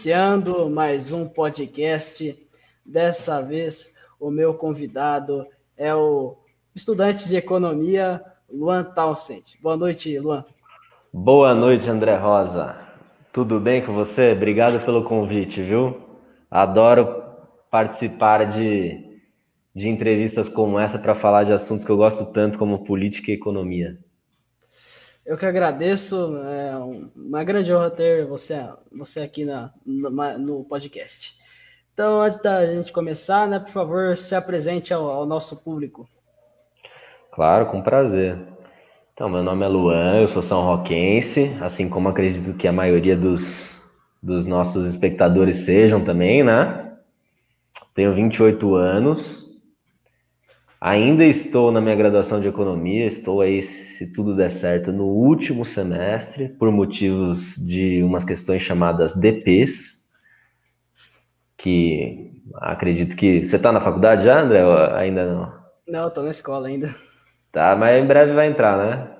Iniciando mais um podcast. Dessa vez, o meu convidado é o estudante de economia, Luan Townsend. Boa noite, Luan. Boa noite, André Rosa. Tudo bem com você? Obrigado pelo convite, viu? Adoro participar de, de entrevistas como essa para falar de assuntos que eu gosto tanto, como política e economia. Eu que agradeço, é uma grande honra ter você, você aqui na, no, no podcast. Então, antes da gente começar, né, por favor, se apresente ao, ao nosso público. Claro, com prazer. Então, meu nome é Luan, eu sou são roquense, assim como acredito que a maioria dos, dos nossos espectadores sejam também, né? Tenho 28 anos, Ainda estou na minha graduação de economia, estou aí, se tudo der certo, no último semestre, por motivos de umas questões chamadas DPs, que acredito que. Você está na faculdade já, André? Ou ainda não? Não, estou na escola ainda. Tá, mas em breve vai entrar, né?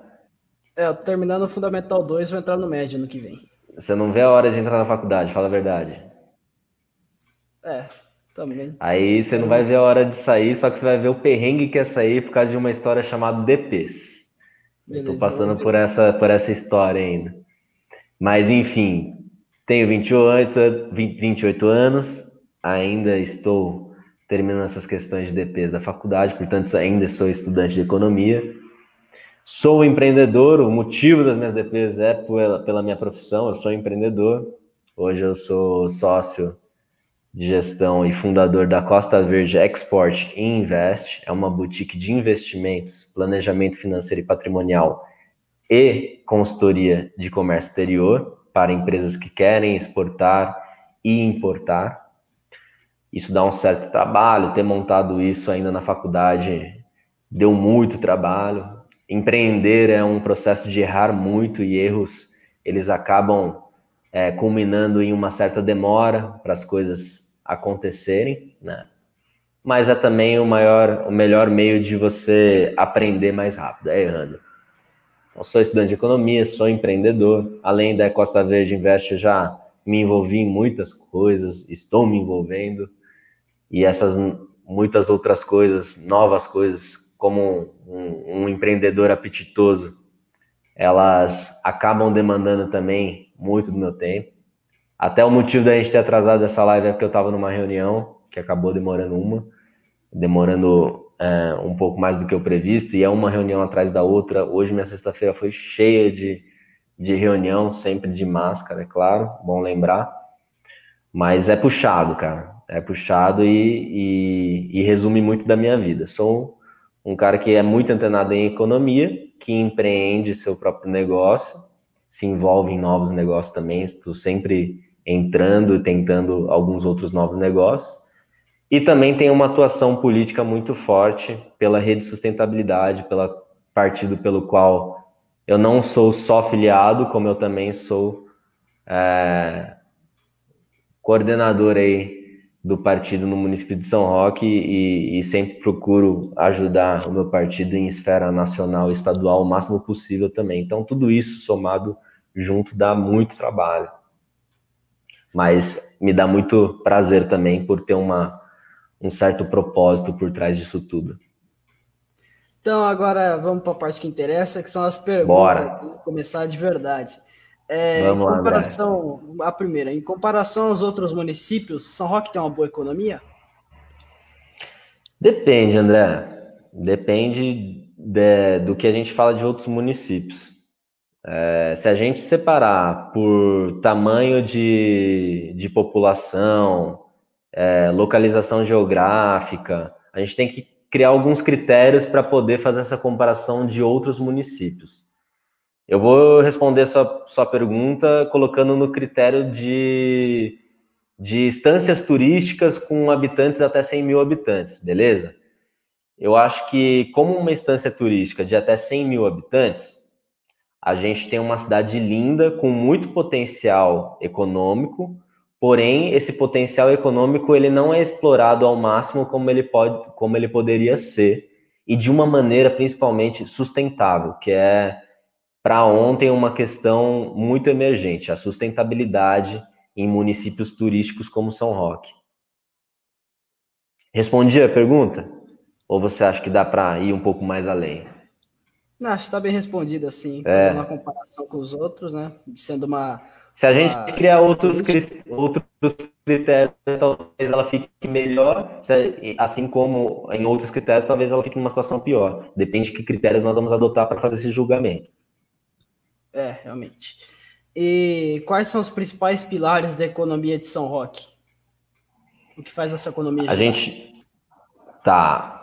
É, eu terminando o Fundamental 2, vou entrar no médio no que vem. Você não vê a hora de entrar na faculdade, fala a verdade. É, também. Aí você não vai ver a hora de sair, só que você vai ver o perrengue que é sair por causa de uma história chamada DPs. Tô passando por essa, por essa história ainda. Mas enfim, tenho 28, 28 anos, ainda estou terminando essas questões de DPs da faculdade, portanto ainda sou estudante de economia. Sou empreendedor, o motivo das minhas DPs é pela, pela minha profissão, eu sou empreendedor. Hoje eu sou sócio de gestão e fundador da Costa Verde Export e Invest, é uma boutique de investimentos, planejamento financeiro e patrimonial e consultoria de comércio exterior para empresas que querem exportar e importar. Isso dá um certo trabalho, ter montado isso ainda na faculdade deu muito trabalho. Empreender é um processo de errar muito e erros eles acabam é, culminando em uma certa demora para as coisas acontecerem, né? Mas é também o maior, o melhor meio de você aprender mais rápido, é errando. Eu sou estudante de economia, sou empreendedor. Além da Costa Verde Invest, já me envolvi em muitas coisas, estou me envolvendo. E essas muitas outras coisas, novas coisas, como um, um empreendedor apetitoso, elas acabam demandando também muito do meu tempo. Até o motivo da gente ter atrasado essa live é porque eu estava numa reunião que acabou demorando uma, demorando é, um pouco mais do que eu previsto, e é uma reunião atrás da outra. Hoje, minha sexta-feira foi cheia de, de reunião, sempre de máscara, é claro, bom lembrar. Mas é puxado, cara. É puxado e, e, e resume muito da minha vida. Sou um cara que é muito antenado em economia, que empreende seu próprio negócio, se envolve em novos negócios também. Estou sempre entrando e tentando alguns outros novos negócios. E também tem uma atuação política muito forte pela rede sustentabilidade, pela partido pelo qual eu não sou só filiado, como eu também sou é, coordenador aí do partido no município de São Roque e, e, sempre procuro ajudar o meu partido em esfera nacional e estadual o máximo possível também. Então, tudo isso somado junto dá muito trabalho mas me dá muito prazer também por ter uma, um certo propósito por trás disso tudo. Então, agora vamos para a parte que interessa, que são as perguntas. Bora. Vamos começar de verdade. É, vamos em comparação, lá, a primeira, em comparação aos outros municípios, São Roque tem uma boa economia? Depende, André. Depende de, do que a gente fala de outros municípios. É, se a gente separar por tamanho de, de população, é, localização geográfica, a gente tem que criar alguns critérios para poder fazer essa comparação de outros municípios. Eu vou responder sua, sua pergunta colocando no critério de, de instâncias turísticas com habitantes até 100 mil habitantes, beleza? Eu acho que, como uma instância turística de até 100 mil habitantes, a gente tem uma cidade linda com muito potencial econômico, porém esse potencial econômico ele não é explorado ao máximo como ele pode, como ele poderia ser e de uma maneira principalmente sustentável, que é para ontem uma questão muito emergente, a sustentabilidade em municípios turísticos como São Roque. Respondi a pergunta? Ou você acha que dá para ir um pouco mais além? Não, acho que está bem respondido, assim, é. fazendo uma comparação com os outros, né? Sendo uma. Se a gente criar outros, outros critérios, talvez ela fique melhor, assim como em outros critérios, talvez ela fique numa situação pior. Depende de que critérios nós vamos adotar para fazer esse julgamento. É, realmente. E quais são os principais pilares da economia de São Roque? O que faz essa economia? A gente. Tá.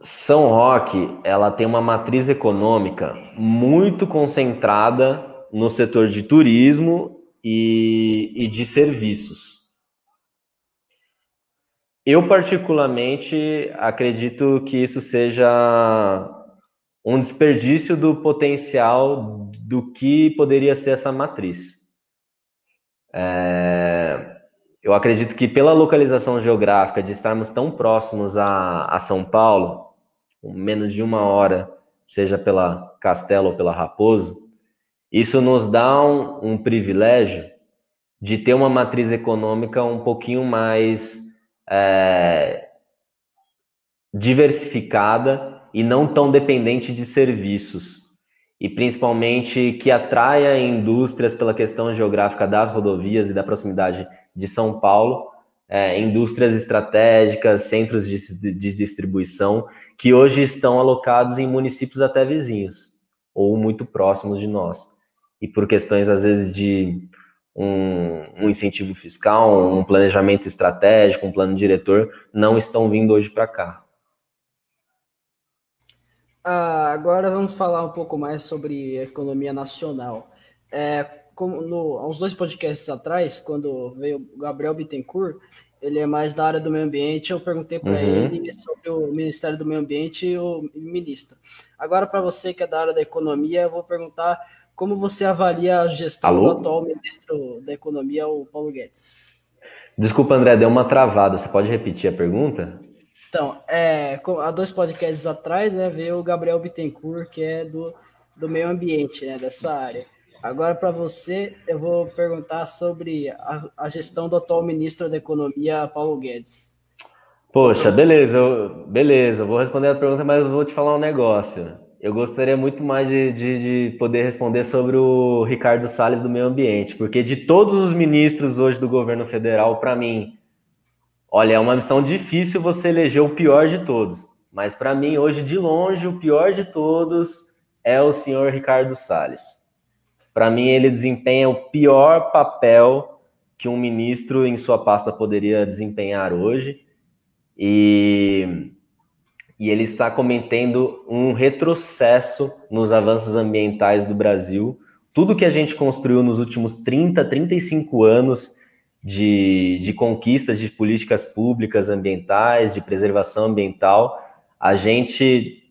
São Roque, ela tem uma matriz econômica muito concentrada no setor de turismo e, e de serviços. Eu, particularmente, acredito que isso seja um desperdício do potencial do que poderia ser essa matriz. É, eu acredito que pela localização geográfica de estarmos tão próximos a, a São Paulo, menos de uma hora, seja pela Castelo ou pela Raposo, isso nos dá um, um privilégio de ter uma matriz econômica um pouquinho mais é, diversificada e não tão dependente de serviços. E principalmente que atraia indústrias pela questão geográfica das rodovias e da proximidade de São Paulo, é, indústrias estratégicas, centros de, de distribuição que hoje estão alocados em municípios até vizinhos ou muito próximos de nós. E por questões, às vezes, de um, um incentivo fiscal, um planejamento estratégico, um plano diretor, não estão vindo hoje para cá. Ah, agora vamos falar um pouco mais sobre economia nacional. É, como no, há uns dois podcasts atrás, quando veio o Gabriel Bittencourt, ele é mais da área do meio ambiente. Eu perguntei para uhum. ele sobre o Ministério do Meio Ambiente e o ministro. Agora, para você que é da área da economia, eu vou perguntar como você avalia a gestão Alô? do atual ministro da Economia, o Paulo Guedes. Desculpa, André, deu uma travada. Você pode repetir a pergunta? Então, é, há dois podcasts atrás, né, veio o Gabriel Bittencourt, que é do, do meio ambiente, né, dessa área. Agora, para você, eu vou perguntar sobre a, a, gestão do atual ministro da Economia, Paulo Guedes. Poxa, beleza, eu, beleza, eu vou responder a pergunta, mas eu vou te falar um negócio. Eu gostaria muito mais de, de, de poder responder sobre o Ricardo Salles do Meio Ambiente, porque de todos os ministros hoje do governo federal, para mim, olha, é uma missão difícil você eleger o pior de todos. Mas para mim, hoje, de longe, o pior de todos é o senhor Ricardo Salles. Para mim, ele desempenha o pior papel que um ministro em sua pasta poderia desempenhar hoje. E, e ele está cometendo um retrocesso nos avanços ambientais do Brasil. Tudo que a gente construiu nos últimos 30, 35 anos de, de conquistas de políticas públicas ambientais, de preservação ambiental, a gente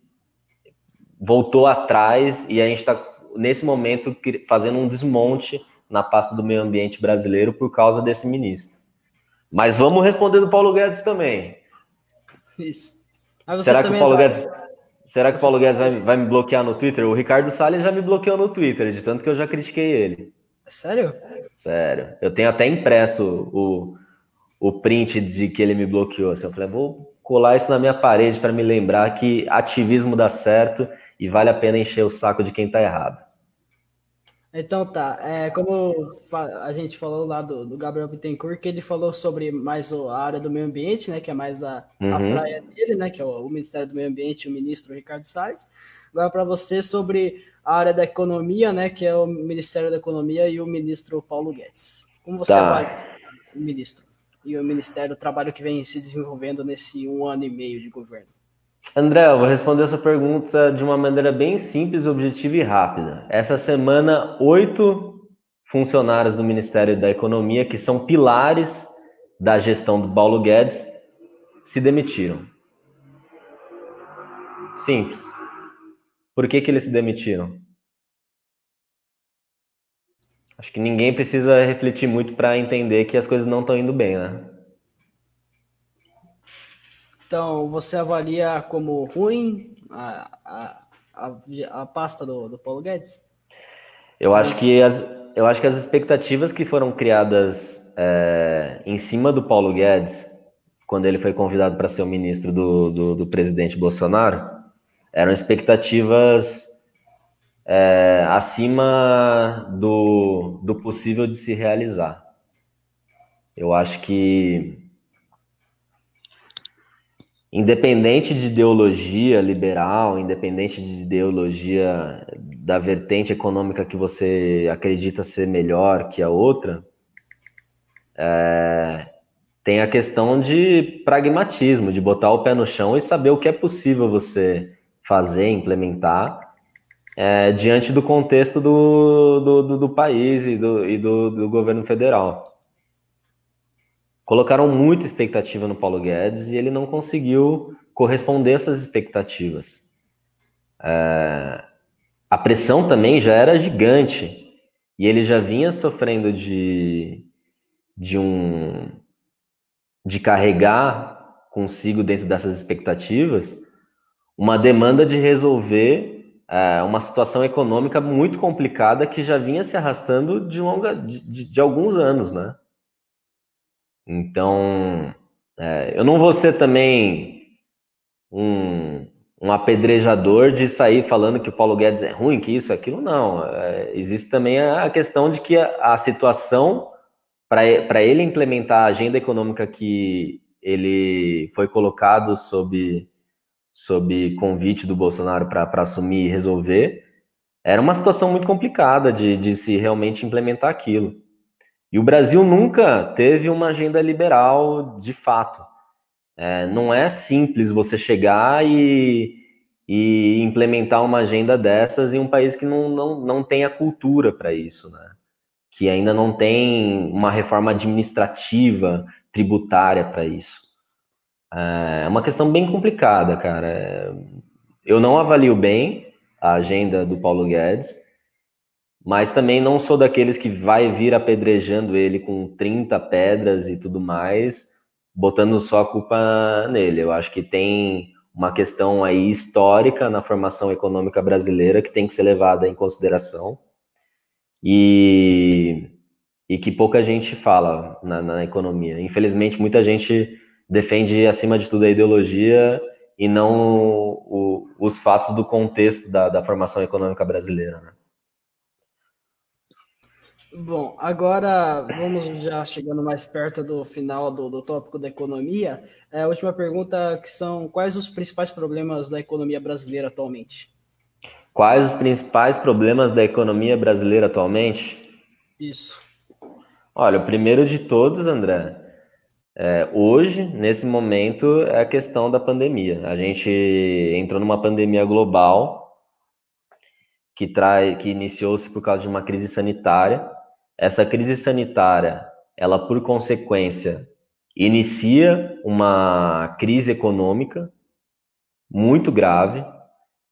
voltou atrás e a gente está nesse momento, fazendo um desmonte na pasta do meio ambiente brasileiro por causa desse ministro. Mas vamos responder do Paulo Guedes também. Isso. Será que o Paulo vai... Guedes, será que o Paulo Guedes vai, vai me bloquear no Twitter? O Ricardo Salles já me bloqueou no Twitter, de tanto que eu já critiquei ele. Sério? Sério. Eu tenho até impresso o, o print de que ele me bloqueou. Assim, eu falei, vou colar isso na minha parede para me lembrar que ativismo dá certo e vale a pena encher o saco de quem está errado. Então tá, é, como a gente falou lá do, do, Gabriel Bittencourt, que ele falou sobre mais a área do meio ambiente, né, que é mais a, uhum. a praia dele, né, que é o, o, Ministério do Meio Ambiente e o ministro Ricardo Salles. Agora para você sobre a área da economia, né, que é o Ministério da Economia e o ministro Paulo Guedes. Como você tá. o ministro e o ministério, o trabalho que vem se desenvolvendo nesse um ano e meio de governo? André, eu vou responder essa pergunta de uma maneira bem simples, objetiva e rápida. Essa semana, oito funcionários do Ministério da Economia, que são pilares da gestão do Paulo Guedes, se demitiram. Simples. Por que, que eles se demitiram? Acho que ninguém precisa refletir muito para entender que as coisas não estão indo bem, né? Então, você avalia como ruim a, a, a, a pasta do, do Paulo Guedes? Eu acho que as, eu acho que as expectativas que foram criadas é, em cima do Paulo Guedes, quando ele foi convidado para ser o ministro do, do, do, presidente Bolsonaro, eram expectativas é, acima do, do possível de se realizar. Eu acho que independente de ideologia liberal, independente de ideologia da vertente econômica que você acredita ser melhor que a outra, é, tem a questão de pragmatismo, de botar o pé no chão e saber o que é possível você fazer, implementar, é, diante do contexto do, do, do, do país e, do, e do, do governo federal colocaram muita expectativa no Paulo Guedes e ele não conseguiu corresponder a essas expectativas. É, a pressão também já era gigante e ele já vinha sofrendo de, de um de carregar consigo dentro dessas expectativas uma demanda de resolver é, uma situação econômica muito complicada que já vinha se arrastando de longa de, de, alguns anos, né? Então, é, eu não vou ser também um, um apedrejador de sair falando que o Paulo Guedes é ruim, que isso, aquilo, não. É, existe também a questão de que a, a situação para ele implementar a agenda econômica que ele foi colocado sob, sob convite do Bolsonaro para assumir e resolver, era uma situação muito complicada de, de se realmente implementar aquilo. E o Brasil nunca teve uma agenda liberal de fato. É, não é simples você chegar e, e, implementar uma agenda dessas em um país que não, não, não tem a cultura para isso, né? que ainda não tem uma reforma administrativa, tributária para isso. É, é uma questão bem complicada, cara. Eu não avalio bem a agenda do Paulo Guedes mas também não sou daqueles que vai vir apedrejando ele com 30 pedras e tudo mais, botando só a culpa nele. Eu acho que tem uma questão aí histórica na formação econômica brasileira que tem que ser levada em consideração e, e que pouca gente fala na, na economia. Infelizmente, muita gente defende, acima de tudo, a ideologia e não o, os fatos do contexto da, da formação econômica brasileira. Né? Bom, agora vamos já chegando mais perto do final do, do tópico da economia. É, a última pergunta que são quais os principais problemas da economia brasileira atualmente? Quais os principais problemas da economia brasileira atualmente? Isso. Olha, o primeiro de todos, André, é, hoje, nesse momento, é a questão da pandemia. A gente entrou numa pandemia global que, trai, que iniciou-se por causa de uma crise sanitária essa crise sanitária, ela por consequência inicia uma crise econômica muito grave.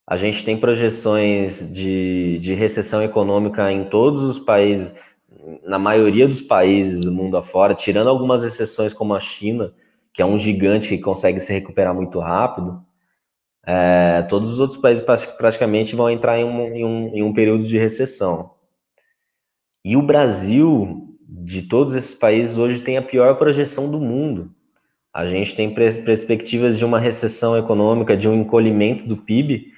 A gente tem projeções de, de recessão econômica em todos os países, na maioria dos países do mundo afora, tirando algumas exceções como a China, que é um gigante que consegue se recuperar muito rápido. É, todos os outros países praticamente vão entrar em um, em um, em um período de recessão. E o Brasil, de todos esses países, hoje tem a pior projeção do mundo. A gente tem perspectivas de uma recessão econômica, de um encolhimento do PIB,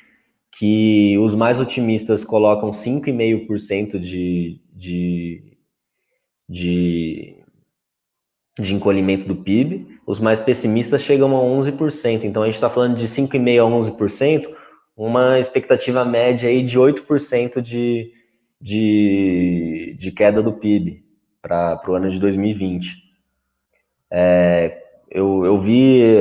que os mais otimistas colocam 5,5% de, de, de, de encolhimento do PIB, os mais pessimistas chegam a 11%. Então a gente está falando de 5,5% a 11%, uma expectativa média aí de 8% de, de, de queda do PIB para o ano de 2020. É, eu, eu vi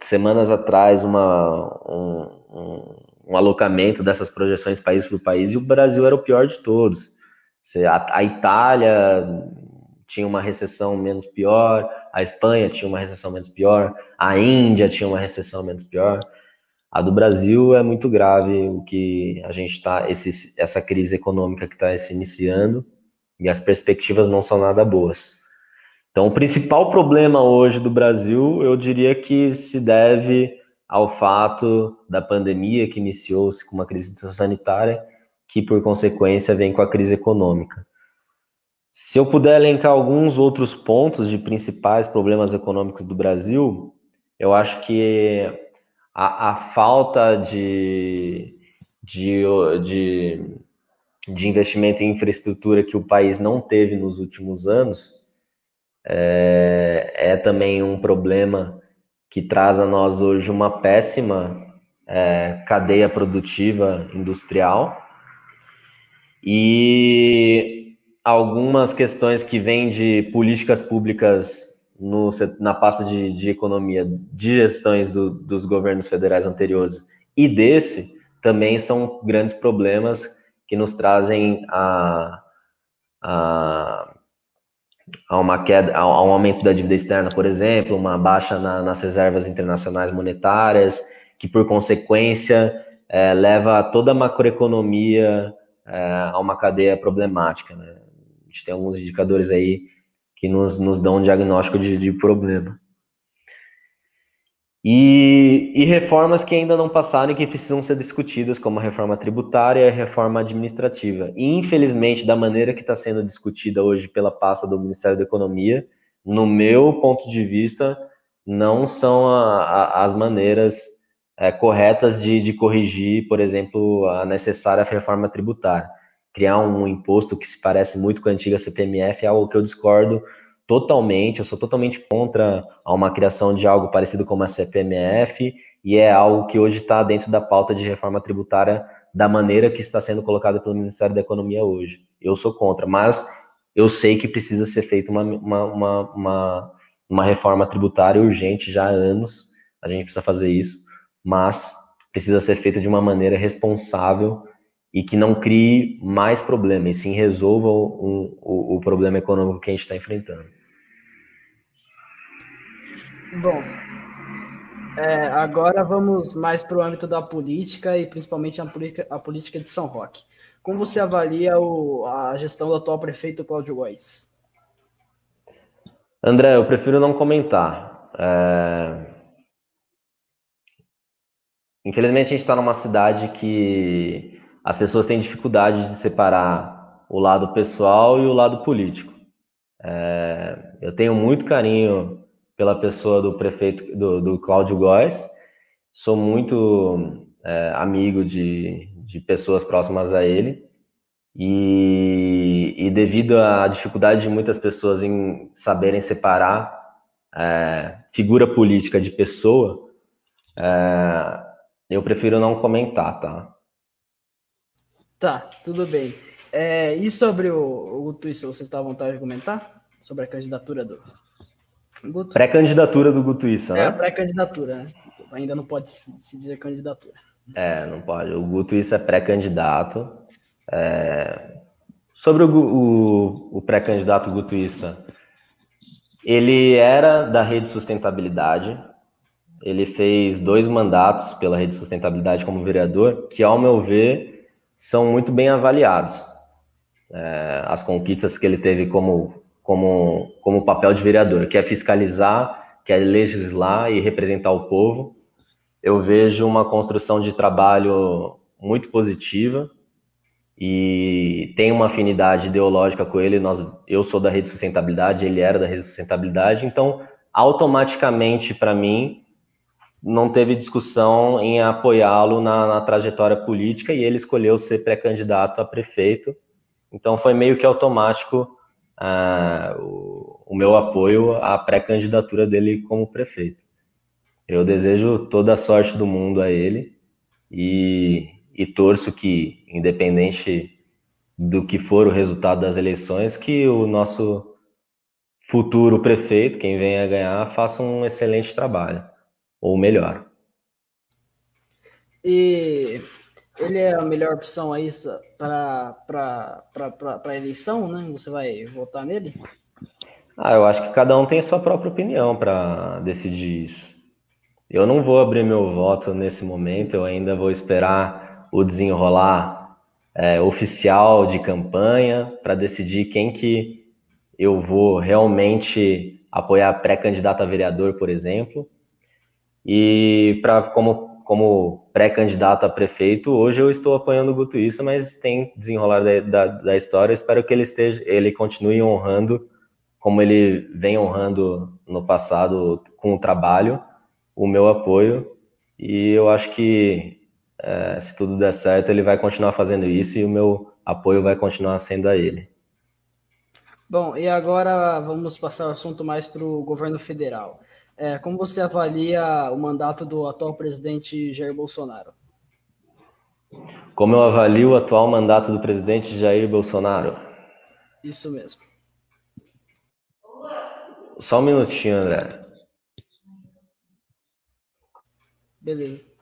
semanas atrás uma, um, um, um, alocamento dessas projeções país por país e o Brasil era o pior de todos. A, a Itália tinha uma recessão menos pior, a Espanha tinha uma recessão menos pior, a Índia tinha uma recessão menos pior. A do Brasil é muito grave o que a gente está, essa crise econômica que está se iniciando e as perspectivas não são nada boas. Então, o principal problema hoje do Brasil, eu diria que se deve ao fato da pandemia que iniciou-se com uma crise sanitária, que por consequência vem com a crise econômica. Se eu puder elencar alguns outros pontos de principais problemas econômicos do Brasil, eu acho que a, a falta de, de, de, de investimento em infraestrutura que o país não teve nos últimos anos é, é também um problema que traz a nós hoje uma péssima é, cadeia produtiva industrial. E algumas questões que vêm de políticas públicas no, na pasta de, de economia de gestões do, dos governos federais anteriores e desse também são grandes problemas que nos trazem a, a, a uma queda, a um aumento da dívida externa, por exemplo, uma baixa na, nas reservas internacionais monetárias, que por consequência é, leva toda a macroeconomia é, a uma cadeia problemática. Né? A gente tem alguns indicadores aí que nos, nos dão um diagnóstico de, de problema. E, e, reformas que ainda não passaram e que precisam ser discutidas, como a reforma tributária e a reforma administrativa. E, infelizmente, da maneira que está sendo discutida hoje pela pasta do Ministério da Economia, no meu ponto de vista, não são a, a, as maneiras é, corretas de, de corrigir, por exemplo, a necessária reforma tributária criar um imposto que se parece muito com a antiga CPMF é algo que eu discordo totalmente. Eu sou totalmente contra uma criação de algo parecido com a CPMF e é algo que hoje está dentro da pauta de reforma tributária da maneira que está sendo colocada pelo Ministério da Economia hoje. Eu sou contra, mas eu sei que precisa ser feita uma, uma, uma, uma, uma reforma tributária urgente já há anos. A gente precisa fazer isso, mas precisa ser feita de uma maneira responsável e que não crie mais problemas, e sim resolva o, o, o problema econômico que a gente está enfrentando. Bom, é, agora vamos mais para o âmbito da política e principalmente a política, a política de São Roque. Como você avalia o, a gestão do atual prefeito Cláudio Góes? André, eu prefiro não comentar. É... Infelizmente, a gente está numa cidade que as pessoas têm dificuldade de separar o lado pessoal e o lado político. É, eu tenho muito carinho pela pessoa do prefeito, do, do Cláudio Góes, sou muito é, amigo de, de pessoas próximas a ele, e, e, devido à dificuldade de muitas pessoas em saberem separar é, figura política de pessoa, é, eu prefiro não comentar, tá? Tá, tudo bem. É, e sobre o, o Guto Issa, você está à vontade de comentar? Sobre a candidatura do Guto? Pré-candidatura do Guto Issa, é, né? É, pré-candidatura, né? Ainda não pode se dizer candidatura. É, não pode. O Guto Issa é pré-candidato. É... Sobre o, o, o pré-candidato Guto Issa, ele era da Rede Sustentabilidade, ele fez dois mandatos pela Rede Sustentabilidade como vereador, que, ao meu ver, são muito bem avaliados. É, as conquistas que ele teve como, como, como papel de vereador, que é fiscalizar, que é legislar e representar o povo. Eu vejo uma construção de trabalho muito positiva e tem uma afinidade ideológica com ele. Nós, eu sou da rede sustentabilidade, ele era da rede sustentabilidade, então automaticamente para mim não teve discussão em apoiá-lo na, na, trajetória política e ele escolheu ser pré-candidato a prefeito. Então foi meio que automático uh, o, o, meu apoio à pré-candidatura dele como prefeito. Eu desejo toda a sorte do mundo a ele e, e torço que, independente do que for o resultado das eleições, que o nosso futuro prefeito, quem venha ganhar, faça um excelente trabalho ou melhor. E ele é a melhor opção aí para a eleição, né? Você vai votar nele? Ah, eu acho que cada um tem a sua própria opinião para decidir isso. Eu não vou abrir meu voto nesse momento, eu ainda vou esperar o desenrolar é, oficial de campanha para decidir quem que eu vou realmente apoiar pré-candidato a vereador, por exemplo. E para como como pré-candidato a prefeito, hoje eu estou apoiando o Guto Issa, mas tem desenrolar da, da, da história. Espero que ele esteja, ele continue honrando, como ele vem honrando no passado com o trabalho, o meu apoio. E eu acho que é, se tudo der certo, ele vai continuar fazendo isso e o meu apoio vai continuar sendo a ele. Bom, e agora vamos passar o assunto mais para o governo federal. É, como você avalia o mandato do atual presidente Jair Bolsonaro? Como eu avalio o atual mandato do presidente Jair Bolsonaro? Isso mesmo. Só um minutinho, André. Beleza.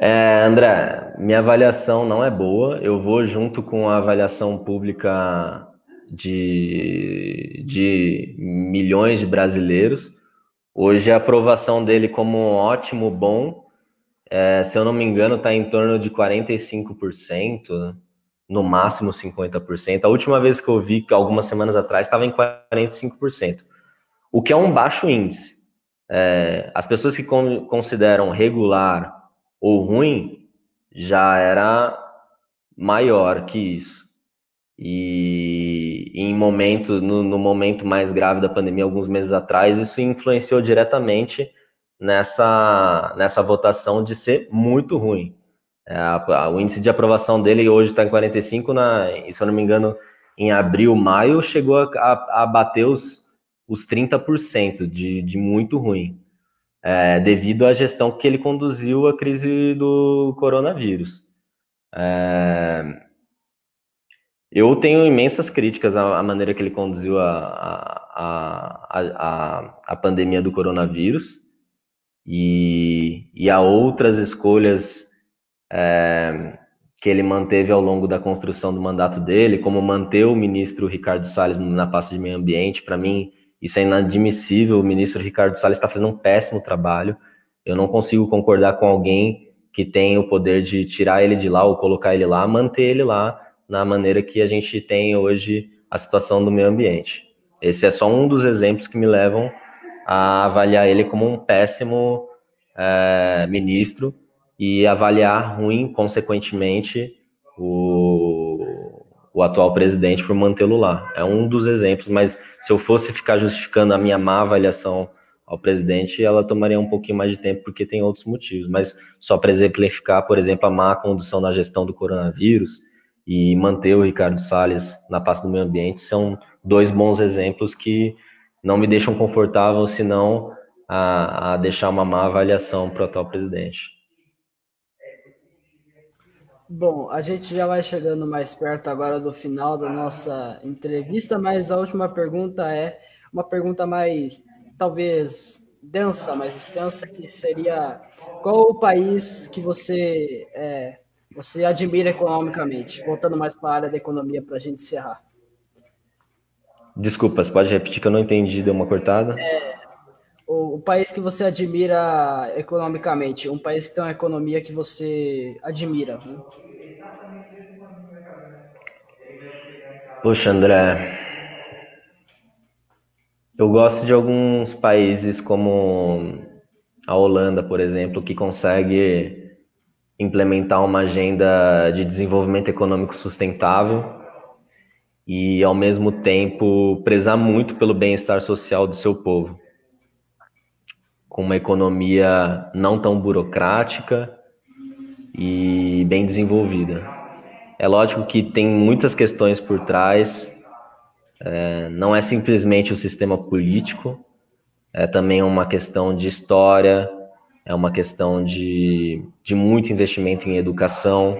É, André, minha avaliação não é boa. Eu vou junto com a avaliação pública de, de milhões de brasileiros. Hoje a aprovação dele como ótimo, bom, é, se eu não me engano, está em torno de 45%, no máximo 50%. A última vez que eu vi, algumas semanas atrás, estava em 45%, o que é um baixo índice. É, as pessoas que consideram regular ou ruim já era maior que isso. E em momento, no, no, momento mais grave da pandemia, alguns meses atrás, isso influenciou diretamente nessa, nessa votação de ser muito ruim. É, o índice de aprovação dele hoje está em 45, na, se eu não me engano, em abril, maio, chegou a, a, a bater os, os 30% de, de muito ruim é, devido à gestão que ele conduziu à crise do coronavírus. É, eu tenho imensas críticas à, à, maneira que ele conduziu a, a, a, a pandemia do coronavírus e, e a outras escolhas é, que ele manteve ao longo da construção do mandato dele, como manter o ministro Ricardo Salles na pasta de meio ambiente, para mim isso é inadmissível. O ministro Ricardo Salles está fazendo um péssimo trabalho. Eu não consigo concordar com alguém que tem o poder de tirar ele de lá ou colocar ele lá, manter ele lá na maneira que a gente tem hoje a situação do meio ambiente. Esse é só um dos exemplos que me levam a avaliar ele como um péssimo é, ministro e avaliar ruim, consequentemente, o, o atual presidente por mantê-lo lá. É um dos exemplos, mas se eu fosse ficar justificando a minha má avaliação ao presidente, ela tomaria um pouquinho mais de tempo, porque tem outros motivos. Mas só para exemplificar, por exemplo, a má condução na gestão do coronavírus e manter o Ricardo Salles na pasta do meio ambiente são dois bons exemplos que não me deixam confortável, senão a, a deixar uma má avaliação para o atual presidente. Bom, a gente já vai chegando mais perto agora do final da nossa entrevista, mas a última pergunta é uma pergunta mais, talvez, densa, mais extensa, que seria qual o país que você, é, você admira economicamente? Voltando mais para a área da economia para a gente encerrar. Desculpa, você pode repetir que eu não entendi, deu uma cortada? É, o, país que você admira economicamente, um país que tem uma economia que você admira. Né? Poxa, André, eu gosto de alguns países como a Holanda, por exemplo, que consegue implementar uma agenda de desenvolvimento econômico sustentável e, ao mesmo tempo, prezar muito pelo bem-estar social do seu povo com uma economia não tão burocrática e bem desenvolvida. É lógico que tem muitas questões por trás, é, não é simplesmente o sistema político, é também uma questão de história, é uma questão de, de muito investimento em educação,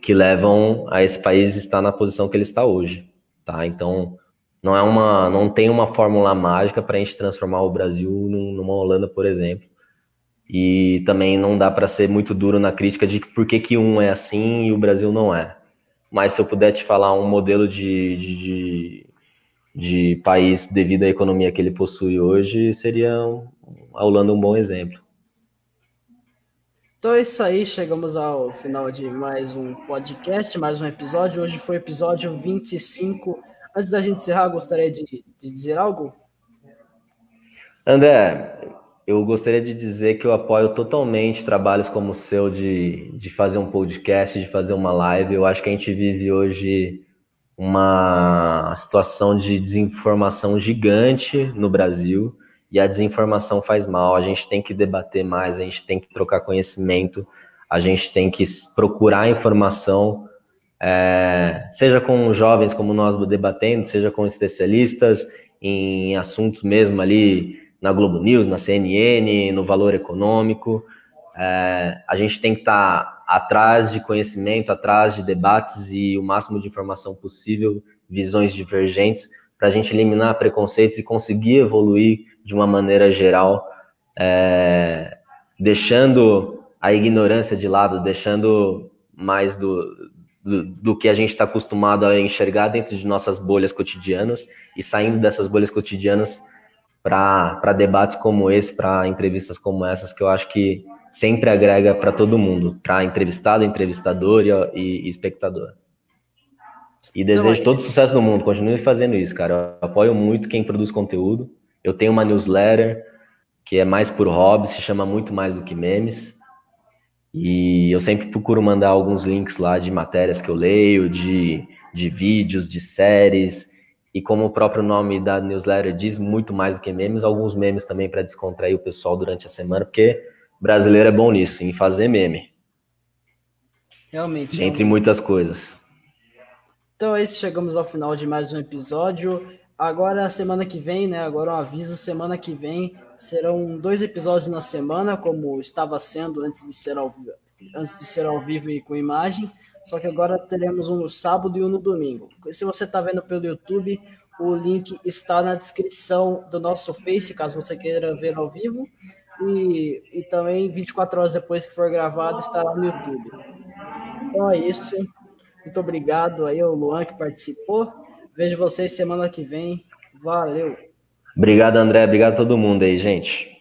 que levam a esse país estar na posição que ele está hoje, tá? Então, não é uma, não tem uma fórmula mágica para a gente transformar o Brasil numa Holanda, por exemplo. E também não dá para ser muito duro na crítica de por que, que um é assim e o Brasil não é. Mas se eu puder te falar um modelo de, de, de, de país devido à economia que ele possui hoje, seria a Holanda um bom exemplo. Então é isso aí, chegamos ao final de mais um podcast, mais um episódio. Hoje foi o episódio 25. Antes da gente encerrar, gostaria de, de dizer algo? André, eu gostaria de dizer que eu apoio totalmente trabalhos como o seu de, de fazer um podcast, de fazer uma live. Eu acho que a gente vive hoje uma situação de desinformação gigante no Brasil e a desinformação faz mal. A gente tem que debater mais, a gente tem que trocar conhecimento, a gente tem que procurar informação, é, seja com jovens como nós debatendo, seja com especialistas em assuntos mesmo ali na Globo News, na CNN, no valor econômico. É, a gente tem que estar tá atrás de conhecimento, atrás de debates e o máximo de informação possível, visões divergentes, para a gente eliminar preconceitos e conseguir evoluir de uma maneira geral, é, deixando a ignorância de lado, deixando mais do, do, do que a gente está acostumado a enxergar dentro de nossas bolhas cotidianas e saindo dessas bolhas cotidianas para debates como esse, para entrevistas como essas, que eu acho que sempre agrega para todo mundo, para entrevistado, entrevistador e, e espectador. E desejo então, todo sucesso do mundo. Continue fazendo isso, cara. Eu apoio muito quem produz conteúdo. Eu tenho uma newsletter que é mais por hobby, se chama Muito Mais do que Memes. E eu sempre procuro mandar alguns links lá de matérias que eu leio, de, de vídeos, de séries. E como o próprio nome da newsletter diz, muito mais do que memes, alguns memes também para descontrair o pessoal durante a semana, porque brasileiro é bom nisso, em fazer meme. Realmente. Entre realmente. muitas coisas. Então é isso, chegamos ao final de mais um episódio. Agora, semana que vem, né? Agora um aviso: semana que vem serão dois episódios na semana, como estava sendo antes de ser ao, antes de ser ao vivo e com imagem. Só que agora teremos um no sábado e um no domingo. Se você está vendo pelo YouTube, o link está na descrição do nosso Face, caso você queira ver ao vivo. E, e também 24 horas depois que for gravado estará no YouTube. Então é isso. Muito obrigado aí ao Luan que participou. Vejo vocês semana que vem. Valeu. Obrigado, André. Obrigado a todo mundo aí, gente.